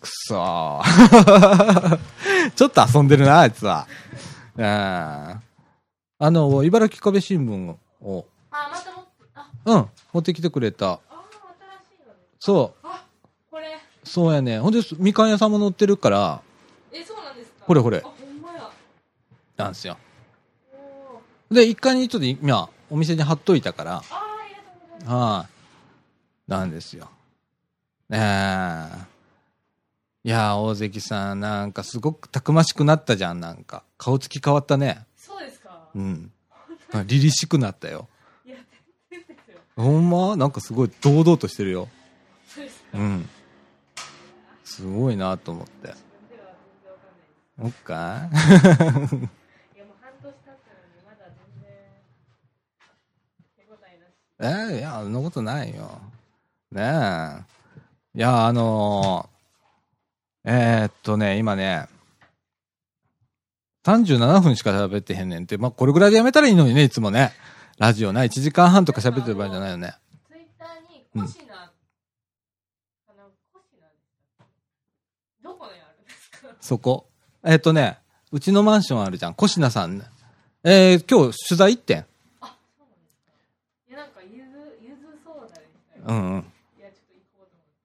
くそー。ちょっと遊んでるな、あいつは。ああの、茨城壁新聞を。あ、またもあうん、持ってきてくれた。あ、新しいのそう。あ、これ。そうやね。ほんで、みかん屋さんも載ってるから。え、そうなんですか？これこれ。あ、ほんまや。なんですよ。で、一回にちょっと今、お店に貼っといたから。はい、なんですよ。ええいや大関さん、なんかすごくたくましくなったじゃん、なんか。顔つき変わったね。そうですかうん。凛々しくなったよ。いや、ですよ。ほんま？なんかすごい堂々としてるよ。そうですかうん。すごいなと思って。そっか いや、もう半年経ったのに、まだ全然、手応えー、いや、そんなことないよ。ねえ。いや、あのーえー、っとね、今ね、37分しか喋ってへんねんって、まあ、これぐらいでやめたらいいのにね、いつもね。ラジオな、1時間半とか喋ってる場合じゃないよね。ツイッターに、コシナ、うん、あの、コシナどこにあるんですか？そこ。えー、っとね、うちのマンションあるじゃん。コシナさん、ね。えー、今日取材行ってん。あ、そうなんですか。いや、なんか、ゆず、ゆずソーダでしたうんうん。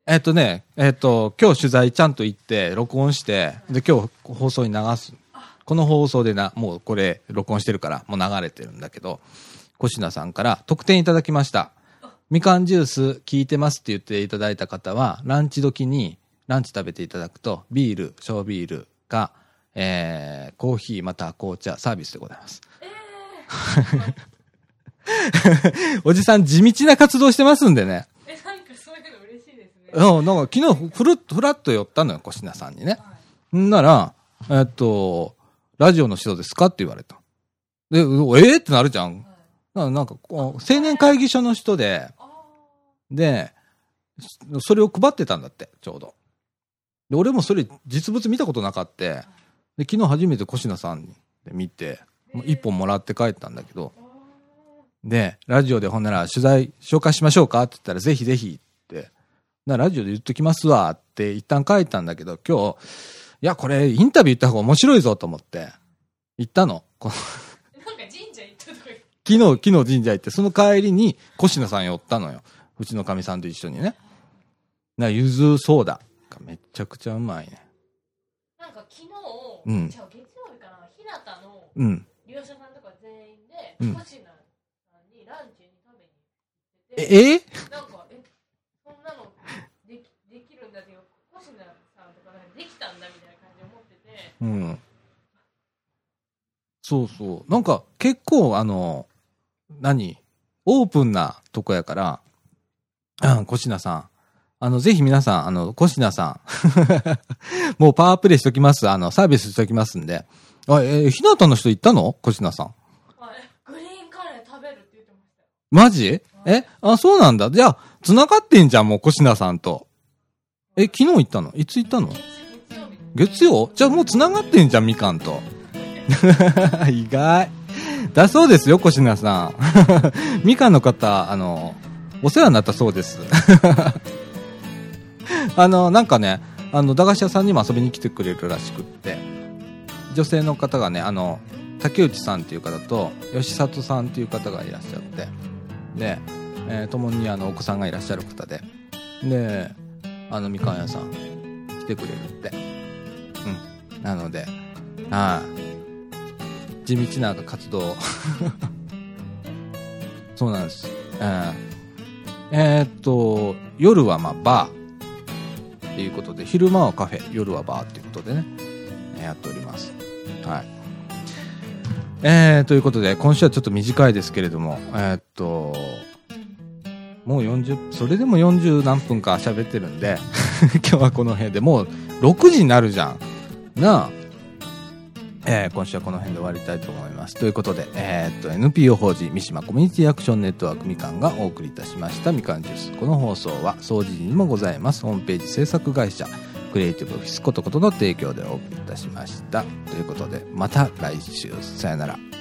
えっとね、えっと、今日取材ちゃんと行って、録音して、で、今日放送に流す。この放送でな、もうこれ録音してるから、もう流れてるんだけど、コシナさんから特典いただきました。みかんジュース聞いてますって言っていただいた方は、ランチ時にランチ食べていただくと、ビール、小ビールか、えー、コーヒーまたは紅茶サービスでございます。おじさん地道な活動してますんでね。うん、なんか昨日ふるっふらっと寄ったのよ、コシナさんにね。んなら、えっと、ラジオの人ですかって言われた。で、えー、ってなるじゃん。なんか、青年会議所の人で、で、それを配ってたんだって、ちょうど。で、俺もそれ実物見たことなかった。で、昨日初めてコシナさんで見て、一本もらって帰ったんだけど、で、ラジオでほんなら取材紹介しましょうかって言ったら、ぜひぜひって、なラジオで言っときますわって一旦書いたんだけど、今日、いや、これインタビュー行った方が面白いぞと思って、行ったの。このなんか神社行ったとか昨日、昨日神社行って、その帰りに、コシナさん寄ったのよ。うちのかみさんと一緒にね。な、ゆずソーダがめちゃくちゃうまいね。なんか昨日、うんじゃあ月曜日かな、日向のうん。利用者さんとか全員で、うんコシナさんにランチに食べに行ってて、え、えなんか、え、そんなのできできるんだっていう、コシナさんとかなんかできたんだみたいな感じで思ってて、うん。そうそう。なんか、結構、あの、何？オープンなとこやから、うん、コシナさん。あの、ぜひ皆さん、あの、コシナさん。もうパワープレイしときます。あの、サービスしときますんで。あ、えー、ひなたの人行ったの？コシナさん。はい、グリーンカレー食べるって言ってましたよ。マジ？え？あ、そうなんだ。じゃあ、繋がってんじゃん、もう、コシナさんと。え、昨日行ったの？いつ行ったの？月曜？じゃあもう繋がってんじゃん、みかんと。意外。だそうですよ、コシナさん。みかんの方、あの、お世話になったそうです。あの、なんかね、あの、駄菓子屋さんにも遊びに来てくれるらしくって、女性の方がね、あの、竹内さんっていう方と、吉里さんっていう方がいらっしゃって、で、えー共にあの、お子さんがいらっしゃる方で、で、あの、みかん屋さん来てくれるって。なので、はい。地道な活動。そうなんです。えーえーっと、夜はまあバーっていうことで、昼間はカフェ、夜はバーっていうことでね、やっております。はい。えー、ということで、今週はちょっと短いですけれども、えーっと、もう40、それでも40何分か喋ってるんで、今日はこの辺でもう6時になるじゃん。なあ。えー今週はこの辺で終わりたいと思います。ということで、えーっと、NPO 法人三島コミュニティアクションネットワークみかんがお送りいたしましたみかんジュース。この放送は、掃除時にもございます。ホームページ制作会社、クリエイティブオフィスことことの提供でお送りいたしました。ということで、また来週、さよなら。